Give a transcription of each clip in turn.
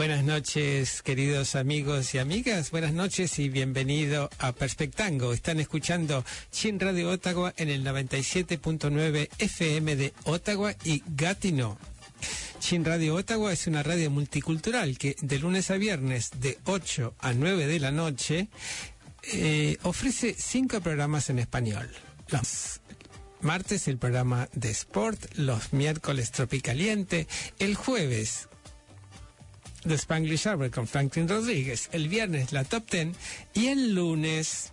Buenas noches, queridos amigos y amigas. Buenas noches y bienvenido a Perspectango. Están escuchando Chin Radio Ottawa en el 97.9 FM de Ottawa y Gatineau. Chin Radio Ottawa es una radio multicultural que de lunes a viernes de 8 a 9 de la noche eh, ofrece cinco programas en español. Los martes el programa de Sport, los miércoles Tropicaliente, el jueves The Spanglish Hour con Franklin Rodríguez, el viernes la Top Ten y el lunes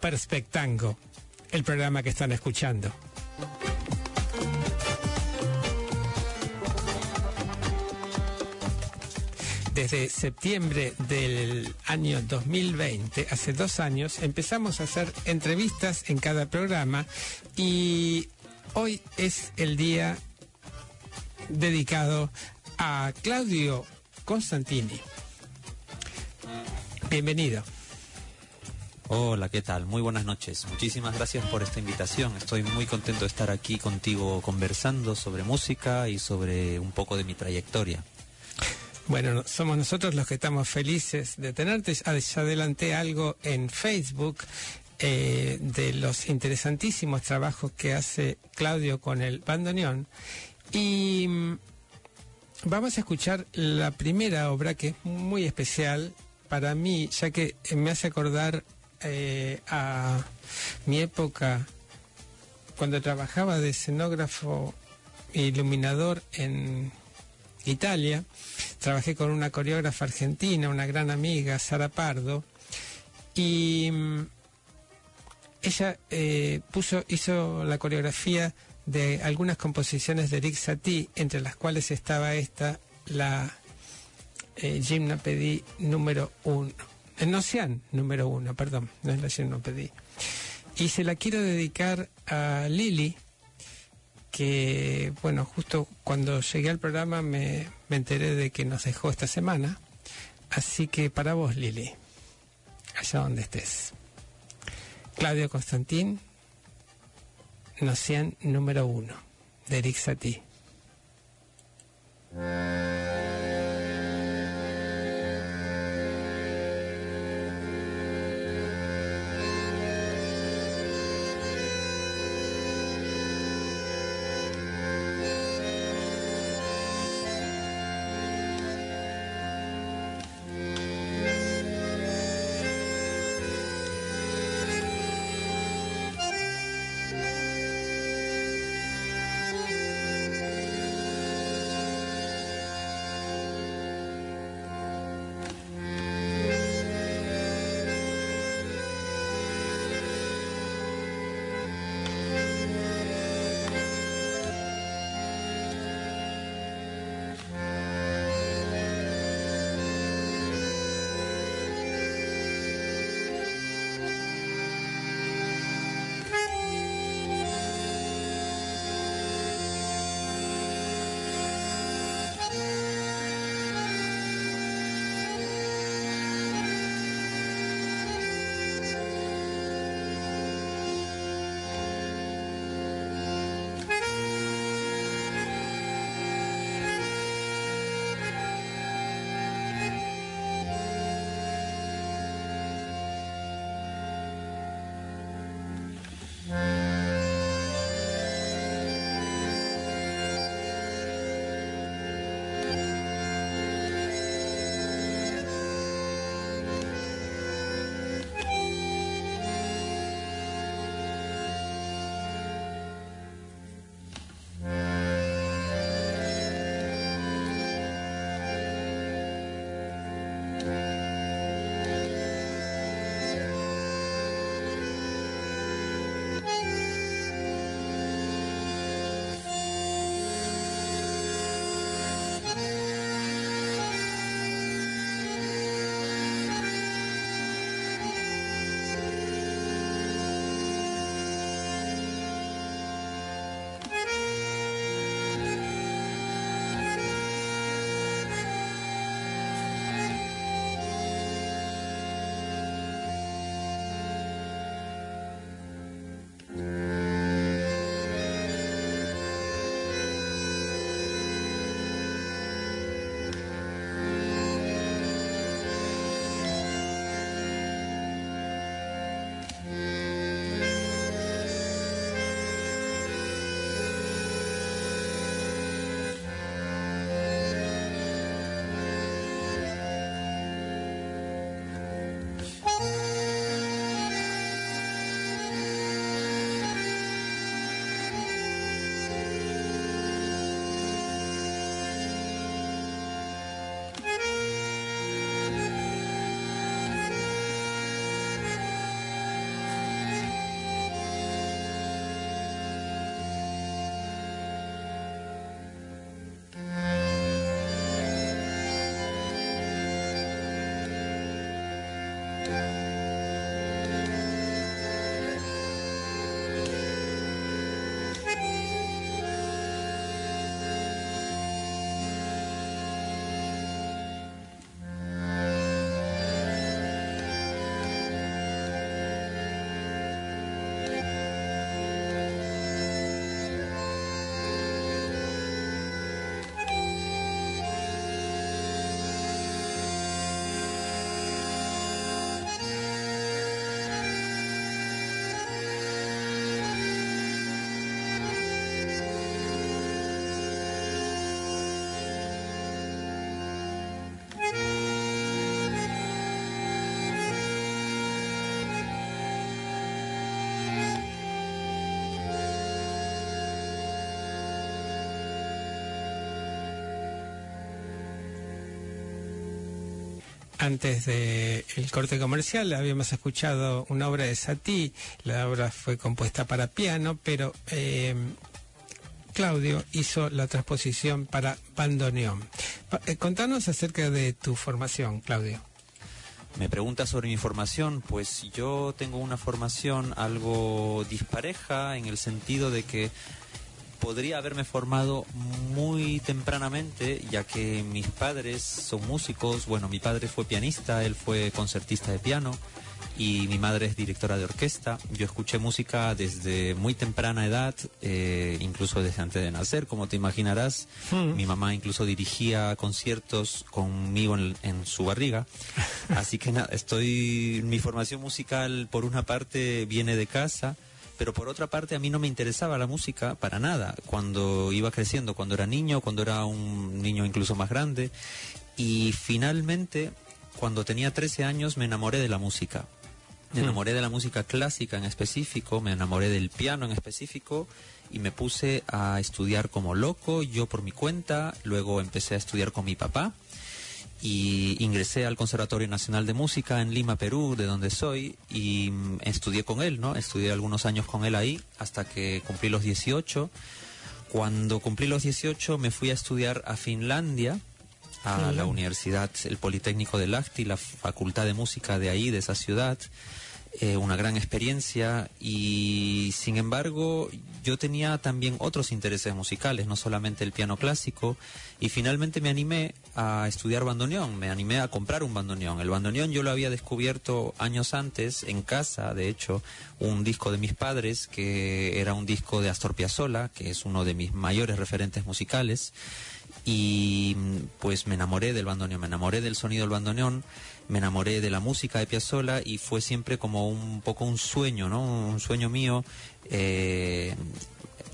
Perspectango, el programa que están escuchando. Desde septiembre del año 2020, hace dos años, empezamos a hacer entrevistas en cada programa y hoy es el día dedicado a Claudio Constantini. Bienvenido. Hola, ¿qué tal? Muy buenas noches. Muchísimas gracias por esta invitación. Estoy muy contento de estar aquí contigo conversando sobre música y sobre un poco de mi trayectoria. Bueno, somos nosotros los que estamos felices de tenerte. Ya adelanté algo en Facebook eh, de los interesantísimos trabajos que hace Claudio con el bandoneón. Y mm, vamos a escuchar la primera obra que es muy especial para mí, ya que me hace acordar eh, a mi época cuando trabajaba de escenógrafo e iluminador en Italia. Trabajé con una coreógrafa argentina, una gran amiga, Sara Pardo, y mm, ella eh, puso, hizo la coreografía de algunas composiciones de Eric Satie, entre las cuales estaba esta, la eh, Gymnopédie número uno. El Nocian número uno, perdón, no es la Gymnopédie. Y se la quiero dedicar a Lili, que, bueno, justo cuando llegué al programa me, me enteré de que nos dejó esta semana. Así que para vos, Lili, allá donde estés. Claudio Constantín, Nocian número uno, de Eric. Antes del el corte comercial habíamos escuchado una obra de Satie, la obra fue compuesta para piano, pero eh, Claudio hizo la transposición para bandoneón. Eh, contanos acerca de tu formación, Claudio. Me pregunta sobre mi formación, pues yo tengo una formación algo dispareja en el sentido de que podría haberme formado muy tempranamente, ya que mis padres son músicos. Bueno, mi padre fue pianista, él fue concertista de piano y mi madre es directora de orquesta. Yo escuché música desde muy temprana edad, eh, incluso desde antes de nacer, como te imaginarás. Mi mamá incluso dirigía conciertos conmigo en, en su barriga. Así que nada, estoy. Mi formación musical, por una parte, viene de casa pero por otra parte a mí no me interesaba la música para nada. Cuando iba creciendo, cuando era niño, cuando era un niño incluso más grande. Y finalmente cuando tenía 13 años me enamoré de la música. Me enamoré de la música clásica en específico, me enamoré del piano en específico y me puse a estudiar como loco, yo por mi cuenta, luego empecé a estudiar con mi papá y ingresé al Conservatorio Nacional de Música en Lima, Perú, de donde soy, y mm, estudié con él, ¿no? Estudié algunos años con él ahí hasta que cumplí los 18. Cuando cumplí los 18 me fui a estudiar a Finlandia, a la Universidad, el Politécnico de Lahti, la Facultad de Música de ahí, de esa ciudad. Eh, una gran experiencia y sin embargo yo tenía también otros intereses musicales, no solamente el piano clásico y finalmente me animé a estudiar bandoneón, me animé a comprar un bandoneón. El bandoneón yo lo había descubierto años antes en casa, de hecho, un disco de mis padres que era un disco de Astor Piazzolla, que es uno de mis mayores referentes musicales y pues me enamoré del bandoneón, me enamoré del sonido del bandoneón, me enamoré de la música de Piazzolla y fue siempre como un poco un sueño, ¿no? Un sueño mío eh,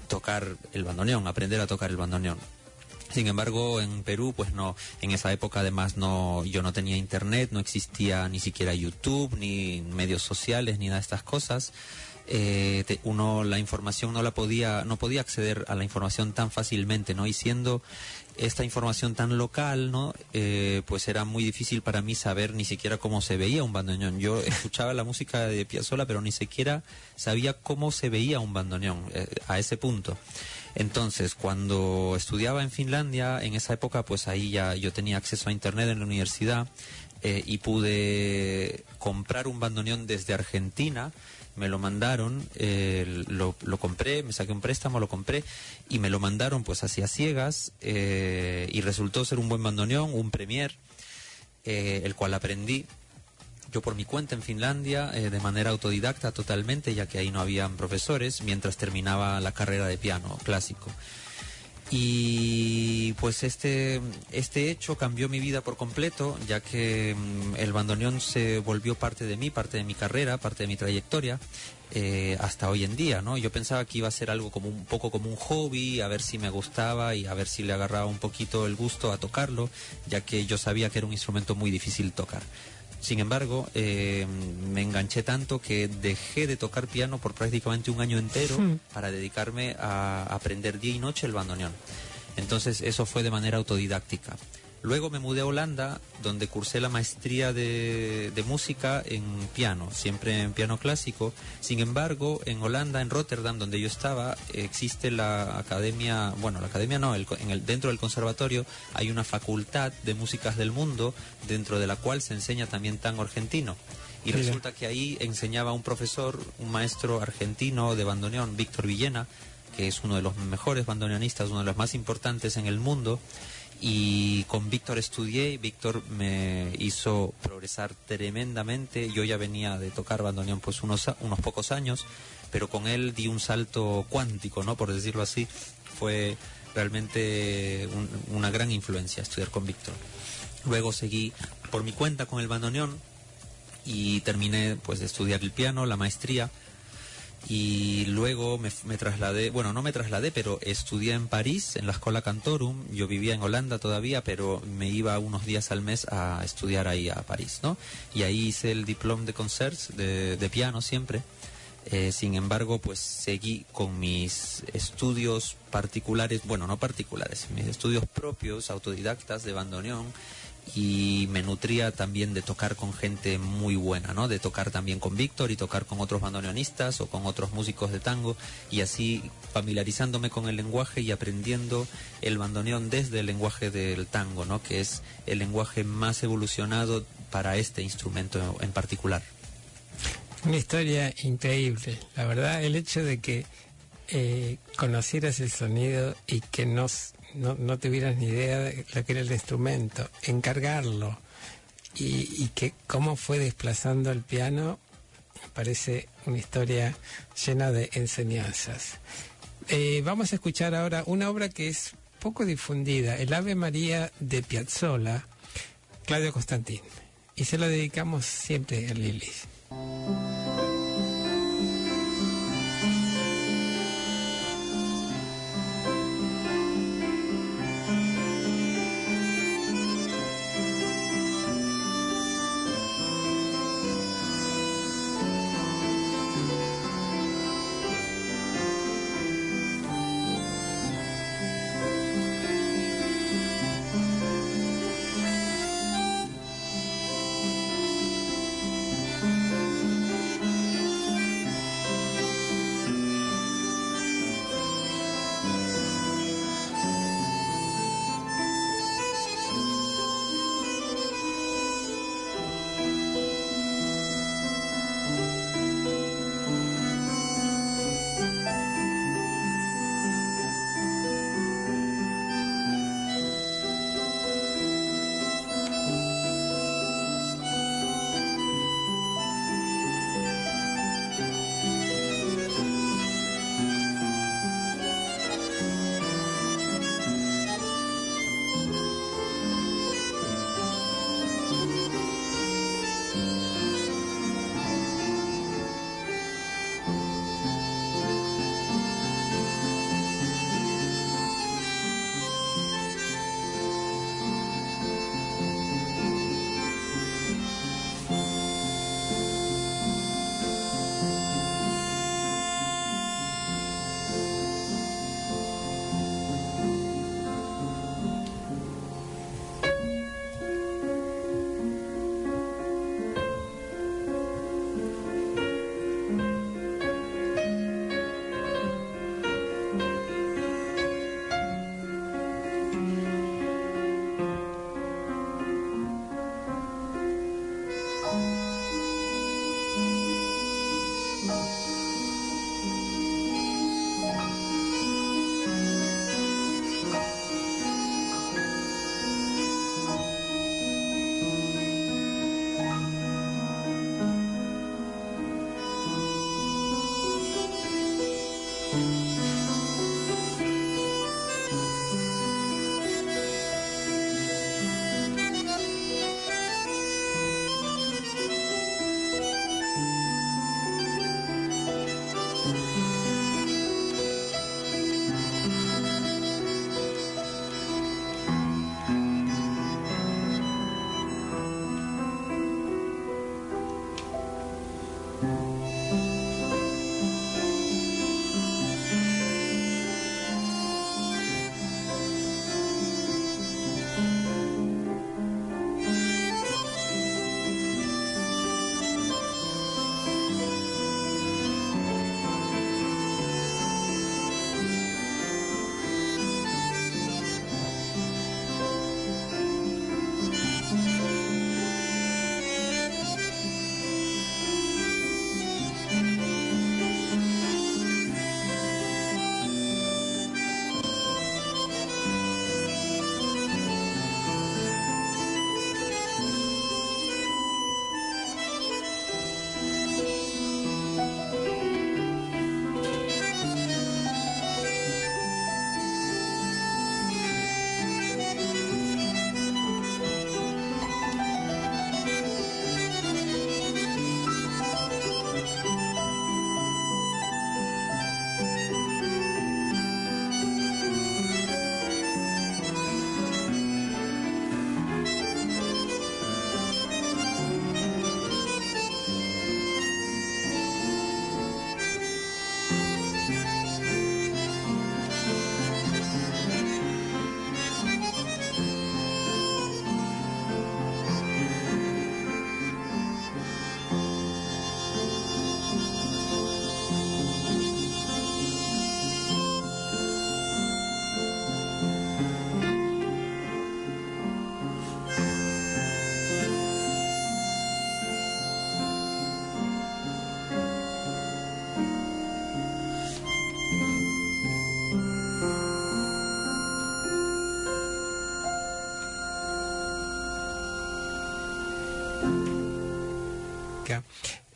tocar el bandoneón, aprender a tocar el bandoneón. Sin embargo, en Perú, pues no, en esa época además no, yo no tenía internet, no existía ni siquiera YouTube, ni medios sociales, ni nada de estas cosas. Eh, te- uno la información no la podía, no podía acceder a la información tan fácilmente, ¿no? Y siendo esta información tan local, ¿no? Eh, pues era muy difícil para mí saber ni siquiera cómo se veía un bandoneón. Yo escuchaba la música de Piazzolla, pero ni siquiera sabía cómo se veía un bandoneón eh, a ese punto. Entonces, cuando estudiaba en Finlandia, en esa época, pues ahí ya yo tenía acceso a internet en la universidad eh, y pude comprar un bandoneón desde Argentina. Me lo mandaron, eh, lo, lo compré, me saqué un préstamo, lo compré y me lo mandaron pues hacia ciegas eh, y resultó ser un buen bandoneón, un Premier, eh, el cual aprendí yo por mi cuenta en Finlandia, eh, de manera autodidacta totalmente, ya que ahí no habían profesores, mientras terminaba la carrera de piano clásico. Y pues este, este hecho cambió mi vida por completo, ya que mm, el bandoneón se volvió parte de mí, parte de mi carrera, parte de mi trayectoria, eh, hasta hoy en día, ¿no? Yo pensaba que iba a ser algo como un poco como un hobby, a ver si me gustaba y a ver si le agarraba un poquito el gusto a tocarlo, ya que yo sabía que era un instrumento muy difícil tocar. Sin embargo, eh, me enganché tanto que dejé de tocar piano por prácticamente un año entero para dedicarme a aprender día y noche el bandoneón. Entonces eso fue de manera autodidáctica. Luego me mudé a Holanda, donde cursé la maestría de, de música en piano, siempre en piano clásico. Sin embargo, en Holanda, en Rotterdam, donde yo estaba, existe la academia, bueno, la academia no, el en el, dentro del conservatorio hay una facultad de músicas del mundo, dentro de la cual se enseña también tango argentino. Y Mira. resulta que ahí enseñaba un profesor, un maestro argentino de bandoneón, Víctor Villena, que es uno de los mejores bandoneonistas, uno de los más importantes en el mundo. Y con Víctor estudié, y Víctor me hizo progresar tremendamente. Yo ya venía de tocar bandoneón pues unos, unos pocos años, pero con él di un salto cuántico, ¿no? Por decirlo así. Fue realmente un- una gran influencia estudiar con Víctor. Luego seguí por mi cuenta con el bandoneón y terminé pues de estudiar el piano, la maestría y luego me, me trasladé, bueno, no me trasladé, pero estudié en París, en la Escola Cantorum. Yo vivía en Holanda todavía, pero me iba unos días al mes a estudiar ahí a París, ¿no? Y ahí hice el diploma de concerts de, de piano siempre. Eh, sin embargo, pues seguí con mis estudios particulares, bueno, no particulares, mis estudios propios, autodidactas de bandoneón y me nutría también de tocar con gente muy buena, ¿no? De tocar también con Víctor y tocar con otros bandoneonistas o con otros músicos de tango y así familiarizándome con el lenguaje y aprendiendo el bandoneón desde el lenguaje del tango, ¿no? Que es el lenguaje más evolucionado para este instrumento en particular. Una historia increíble, la verdad, el hecho de que eh, conocieras el sonido y que no, no, no tuvieras ni idea de lo que era el instrumento, encargarlo y, que cómo fue desplazando el piano, parece una historia llena de enseñanzas. Eh, vamos a escuchar ahora una obra que es poco difundida, el Ave María de Piazzolla, Claudio Constantín, y se lo dedicamos siempre a Lili.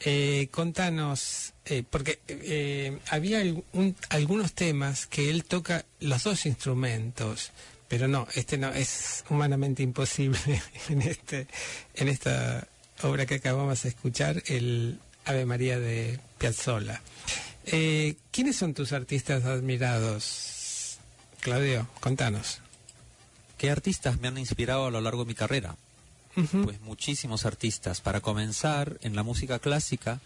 Eh, contanos, eh, porque eh, había algún- algunos temas que él toca los dos instrumentos, pero no, este no es humanamente imposible en este, en esta obra que acabamos de escuchar, el Ave María de Piazzolla. Eh, ¿Quiénes son tus artistas admirados, Claudio? Contanos. ¿Qué artistas me han inspirado a lo largo de mi carrera? Pues muchísimos artistas. Para comenzar, en la música clásica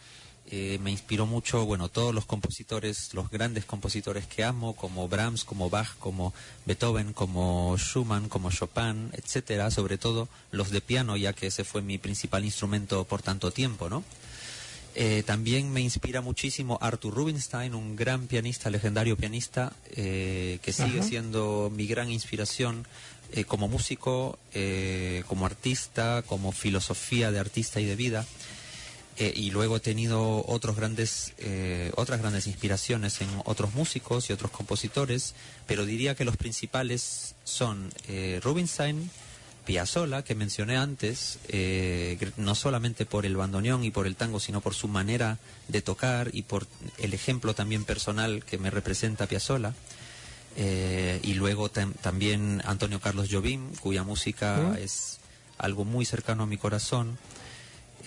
eh, me inspiró mucho, bueno, todos los compositores, los grandes compositores que amo, como Brahms, como Bach, como Beethoven, como Schumann, como Chopin, etcétera. Sobre todo los de piano, ya que ese fue mi principal instrumento por tanto tiempo, ¿no? Eh, también me inspira muchísimo Arthur Rubinstein, un gran pianista, legendario pianista, eh, que sigue Ajá. siendo mi gran inspiración eh, como músico, eh, como artista, como filosofía de artista y de vida. Eh, y luego he tenido otros grandes, eh, otras grandes inspiraciones en otros músicos y otros compositores, pero diría que los principales son eh, Rubinstein, Piazzolla, que mencioné antes, no solamente por el bandoneón y por el tango, sino por su manera de tocar y por el ejemplo también personal que me representa Piazzolla. Eh, y luego tam- también Antonio Carlos Jobim, cuya música es algo muy cercano a mi corazón.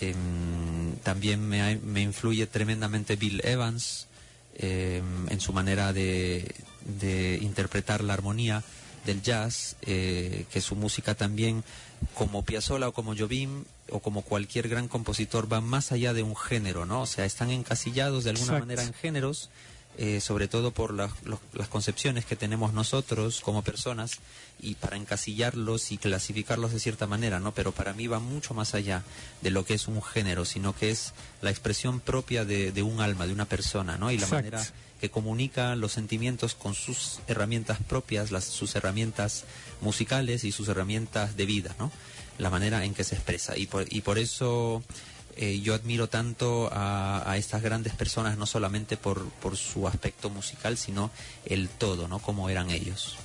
Em, también me, me influye tremendamente Bill Evans em, en su manera de, de interpretar la armonía del jazz, eh, que su música también, como Piazzolla o como Jobim o como cualquier gran compositor, va más allá de un género, ¿no? O sea, están encasillados de alguna Exacto. manera en géneros, eh, sobre todo por las, los- las concepciones que tenemos nosotros como personas y para encasillarlos y clasificarlos de cierta manera, ¿no? Pero para mí va mucho más allá de lo que es un género, sino que es la expresión propia de, de un alma, de una persona, ¿no? Y la Exacto. manera que comunica los sentimientos con sus herramientas propias, las, sus herramientas musicales y sus herramientas de vida, ¿no? La manera en que se expresa. Y por, y por eso eh, yo admiro tanto a, estas grandes personas, no solamente por, por su aspecto musical, sino el todo, ¿no? Como eran ellos.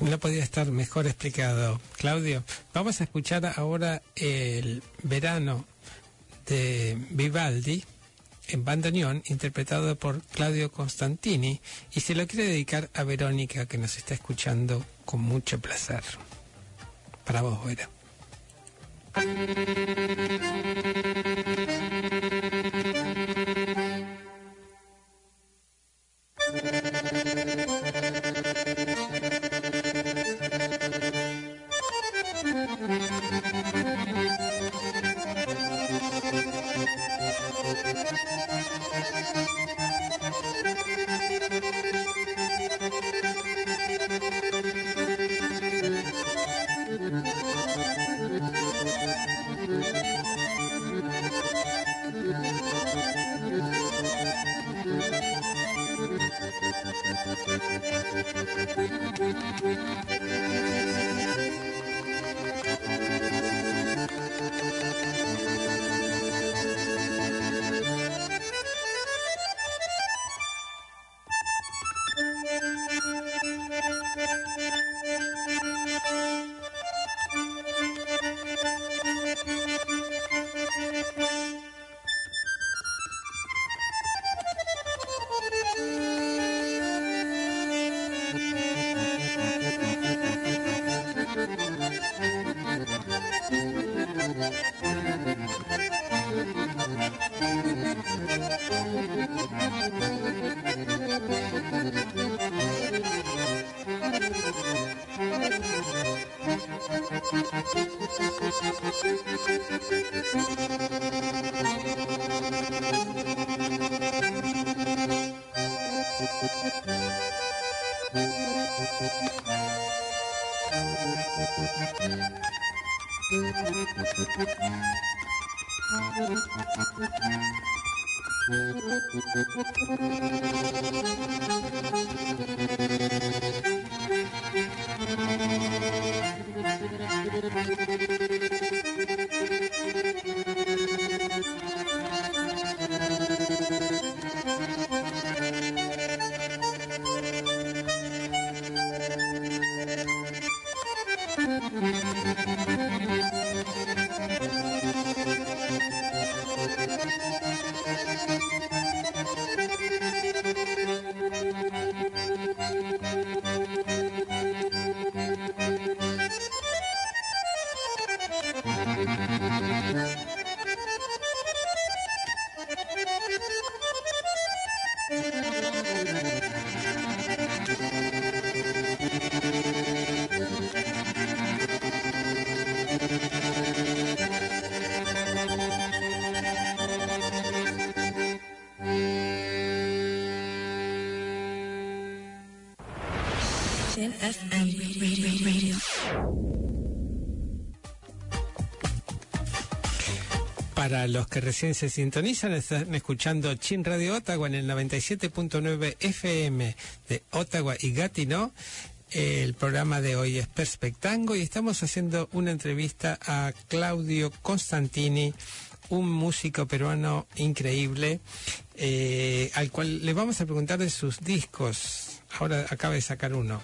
No podía estar mejor explicado, Claudio. Vamos a escuchar ahora el verano de Vivaldi en bandoneón, interpretado por Claudio Constantini, y se lo quiere dedicar a Verónica, que nos está escuchando con mucho placer. Para vos, Vera. Thank you. Los que recién se sintonizan, están escuchando Chin Radio Ottawa en el 97.9 FM de Ottawa y Gatineau. El programa de hoy es Perspectango y estamos haciendo una entrevista a Claudio Constantini, un músico peruano increíble, eh, al cual le vamos a preguntar de sus discos. Ahora acaba de sacar uno.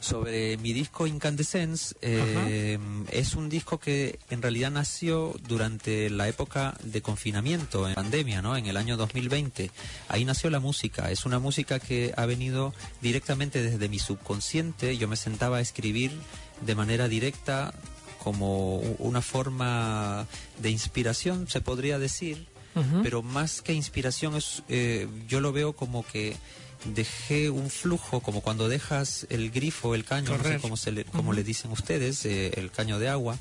Sobre mi disco Incandescence, eh, es un disco que en realidad nació durante la época de confinamiento, en pandemia, ¿no? En el año 2020. Ahí nació la música. Es una música que ha venido directamente desde mi subconsciente. Yo me sentaba a escribir de manera directa como una forma de inspiración, se podría decir, pero más que inspiración es, eh, yo lo veo como que dejé un flujo, como cuando dejas el grifo, el caño, no sé Correr. cómo, se le, cómo le dicen ustedes, eh, el caño de agua,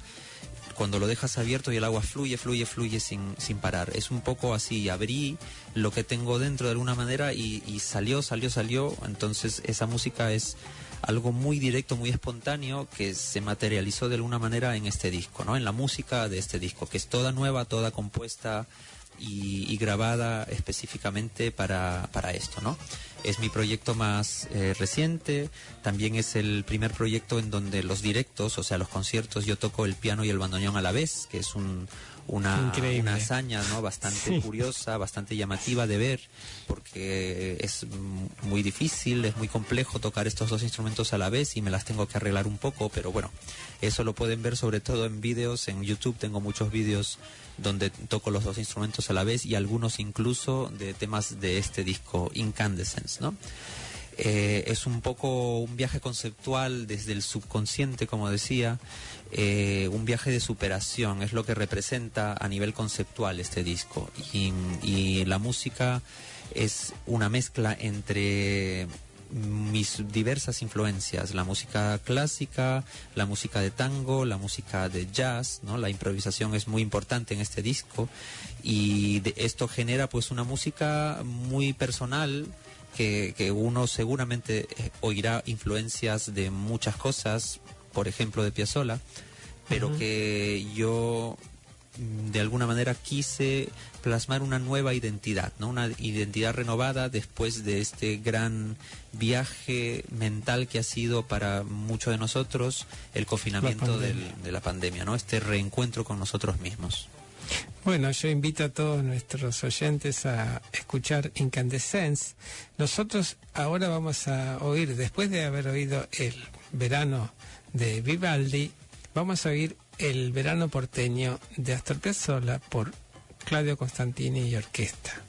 cuando lo dejas abierto y el agua fluye, fluye, fluye sin, sin parar. Es un poco así, abrí lo que tengo dentro de alguna manera y, y salió, salió, salió. Entonces esa música es algo muy directo, muy espontáneo que se materializó de alguna manera en este disco, ¿no? En la música de este disco, que es toda nueva, toda compuesta y, y grabada específicamente para, para esto, ¿no? Es mi proyecto más eh, reciente, también es el primer proyecto en donde los directos, o sea, los conciertos, yo toco el piano y el bandoneón a la vez, que es un, una, una hazaña, ¿no? Bastante Sí. curiosa, bastante llamativa de ver, porque es muy difícil, es muy complejo tocar estos dos instrumentos a la vez y me las tengo que arreglar un poco, pero bueno, eso lo pueden ver sobre todo en vídeos, en YouTube tengo muchos vídeos donde toco los dos instrumentos a la vez y algunos incluso de temas de este disco Incandescence, ¿no? Eh, es un poco un viaje conceptual desde el subconsciente, como decía, eh, un viaje de superación, es lo que representa a nivel conceptual este disco. Y, y la música es una mezcla entre mis diversas influencias, la música clásica, la música de tango, la música de jazz, ¿no? La improvisación es muy importante en este disco y de- esto genera pues una música muy personal que, que uno seguramente eh, oirá influencias de muchas cosas, por ejemplo de Piazzolla, pero que yo de alguna manera quise plasmar una nueva identidad, ¿no? Una identidad renovada después de este gran viaje mental que ha sido para muchos de nosotros el confinamiento del- de la pandemia, ¿no? Este reencuentro con nosotros mismos. Bueno, yo invito a todos nuestros oyentes a escuchar Incandescence. Nosotros ahora vamos a oír, después de haber oído el verano de Vivaldi, vamos a oír el verano porteño de Astor Piazzolla por Claudio Constantini y orquesta.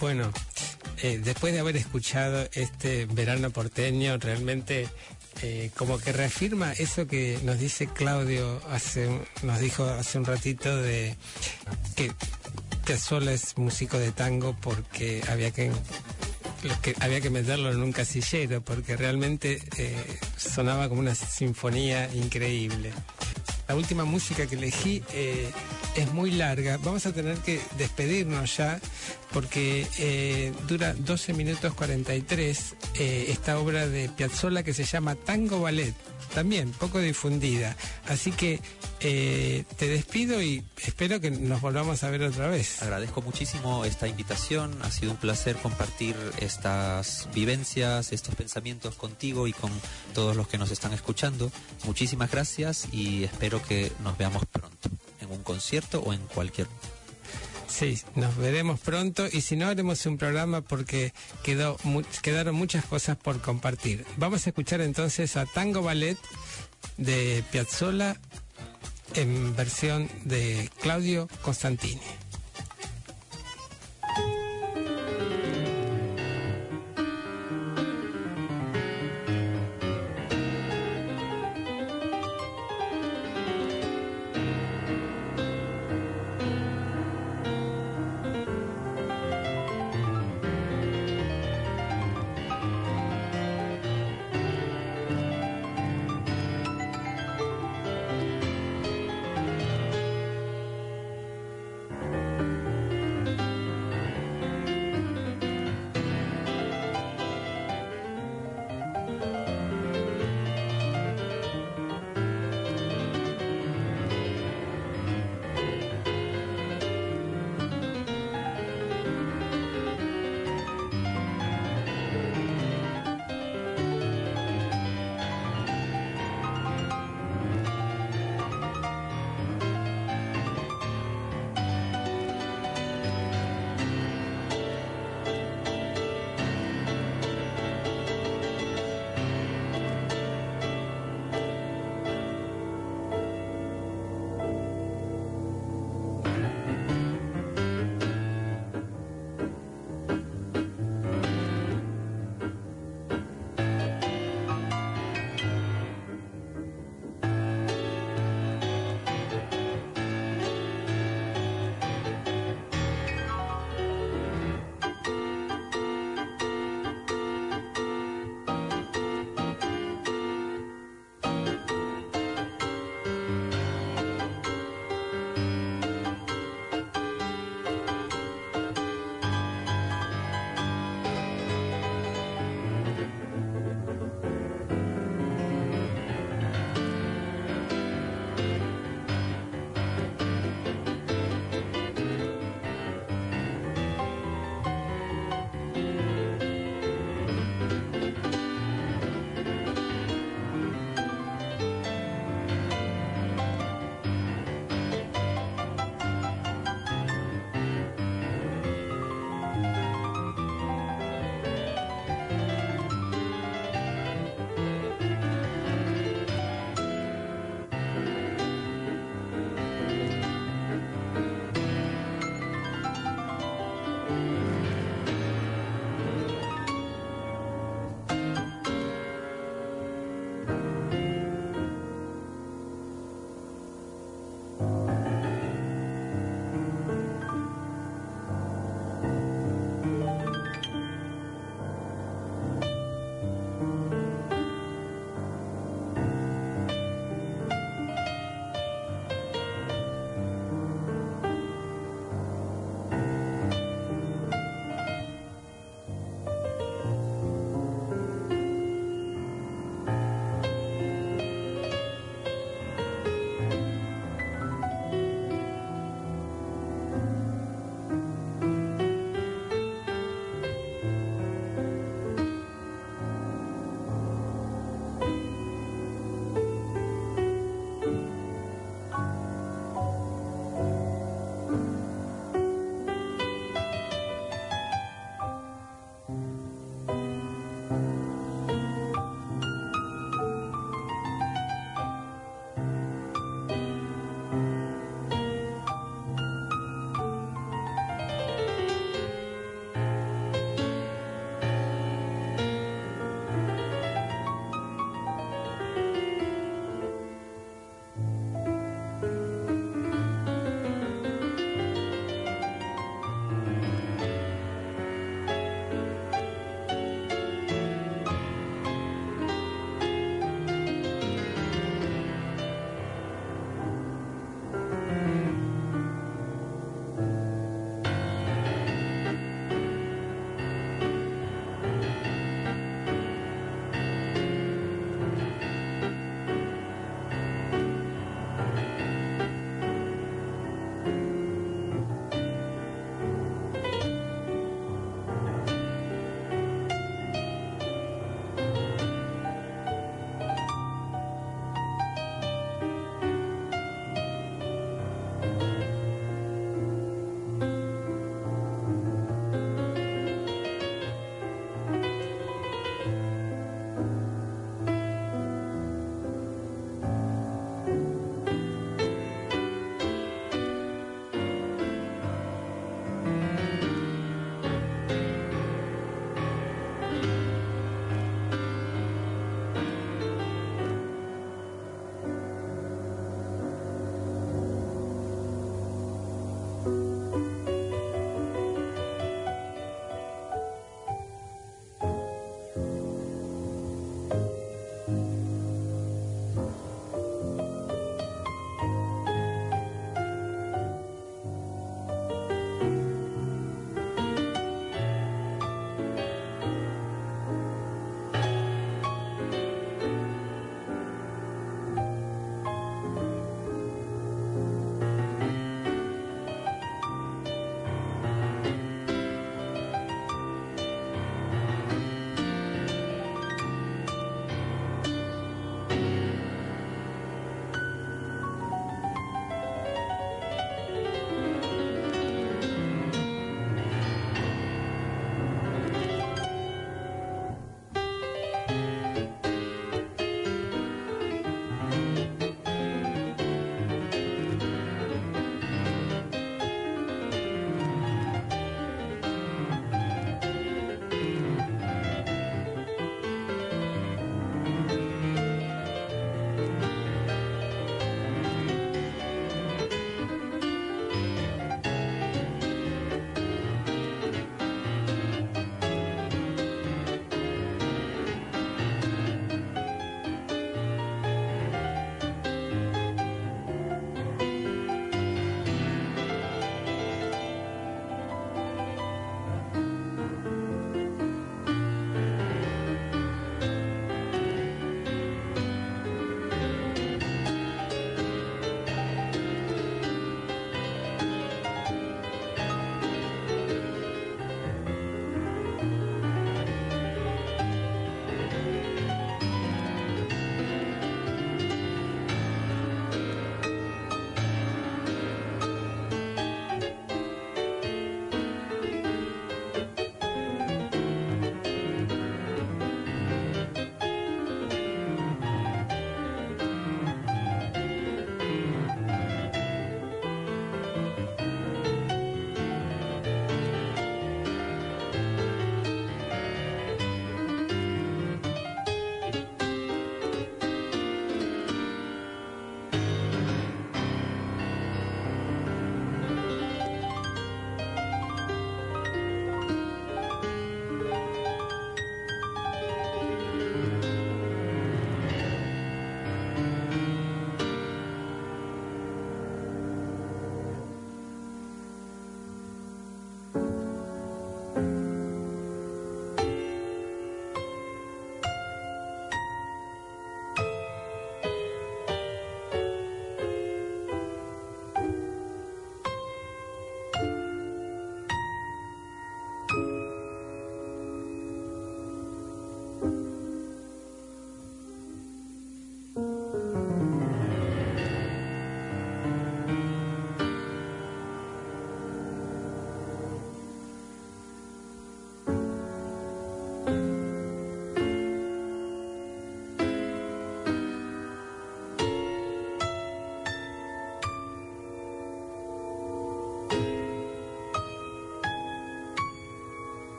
Bueno, eh, después de haber escuchado este verano porteño, realmente eh, como que reafirma eso que nos dice Claudio hace, nos dijo hace un ratito de que Piazzolla es músico de tango porque había que que había que meterlo en un casillero porque realmente eh, sonaba como una sinfonía increíble. La última música que elegí eh, es muy larga. Vamos a tener que despedirnos ya porque eh, dura 12 minutos 43 eh, esta obra de Piazzolla que se llama Tango Ballet, también poco difundida. Así que eh, te despido y espero que nos volvamos a ver otra vez. Agradezco muchísimo esta invitación, ha sido un placer compartir estas vivencias, estos pensamientos contigo y con todos los que nos están escuchando. Muchísimas gracias y espero que nos veamos pronto en un concierto o en cualquier Sí, nos veremos pronto y si no haremos un programa porque quedó mu- quedaron muchas cosas por compartir. Vamos a escuchar entonces a Tango Ballet de Piazzolla en versión de Claudio Constantini.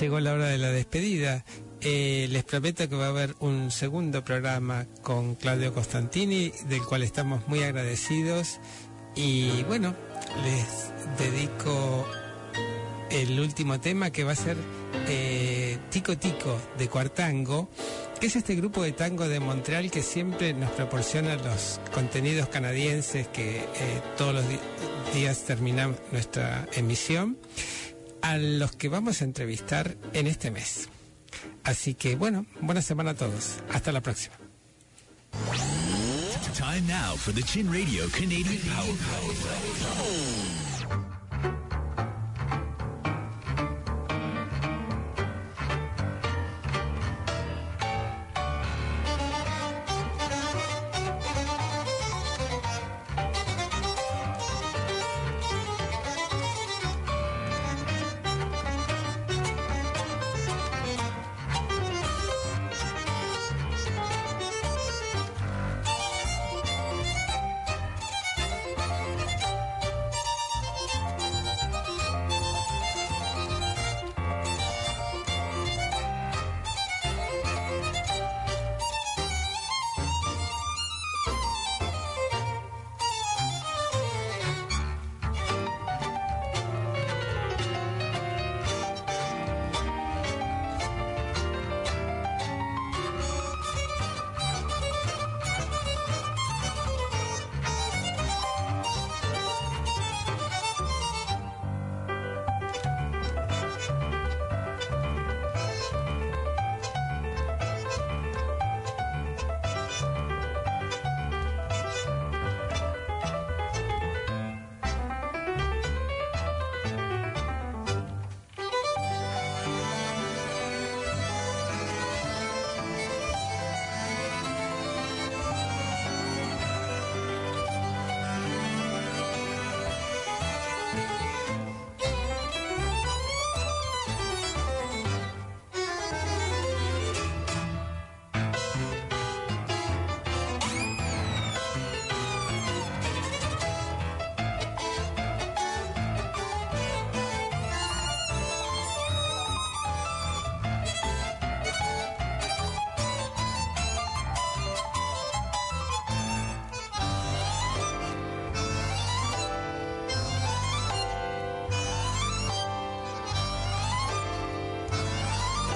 Llegó la hora de la despedida. Eh, les prometo que va a haber un segundo programa con Claudio Costantini, del cual estamos muy agradecidos. Y bueno, les dedico el último tema que va a ser eh, Tico Tico de Cuartango, que es este grupo de tango de Montreal que siempre nos proporciona los contenidos canadienses que eh, todos los días terminamos nuestra emisión, a los que vamos a entrevistar en este mes. Así que bueno, buena semana a todos. Hasta la próxima.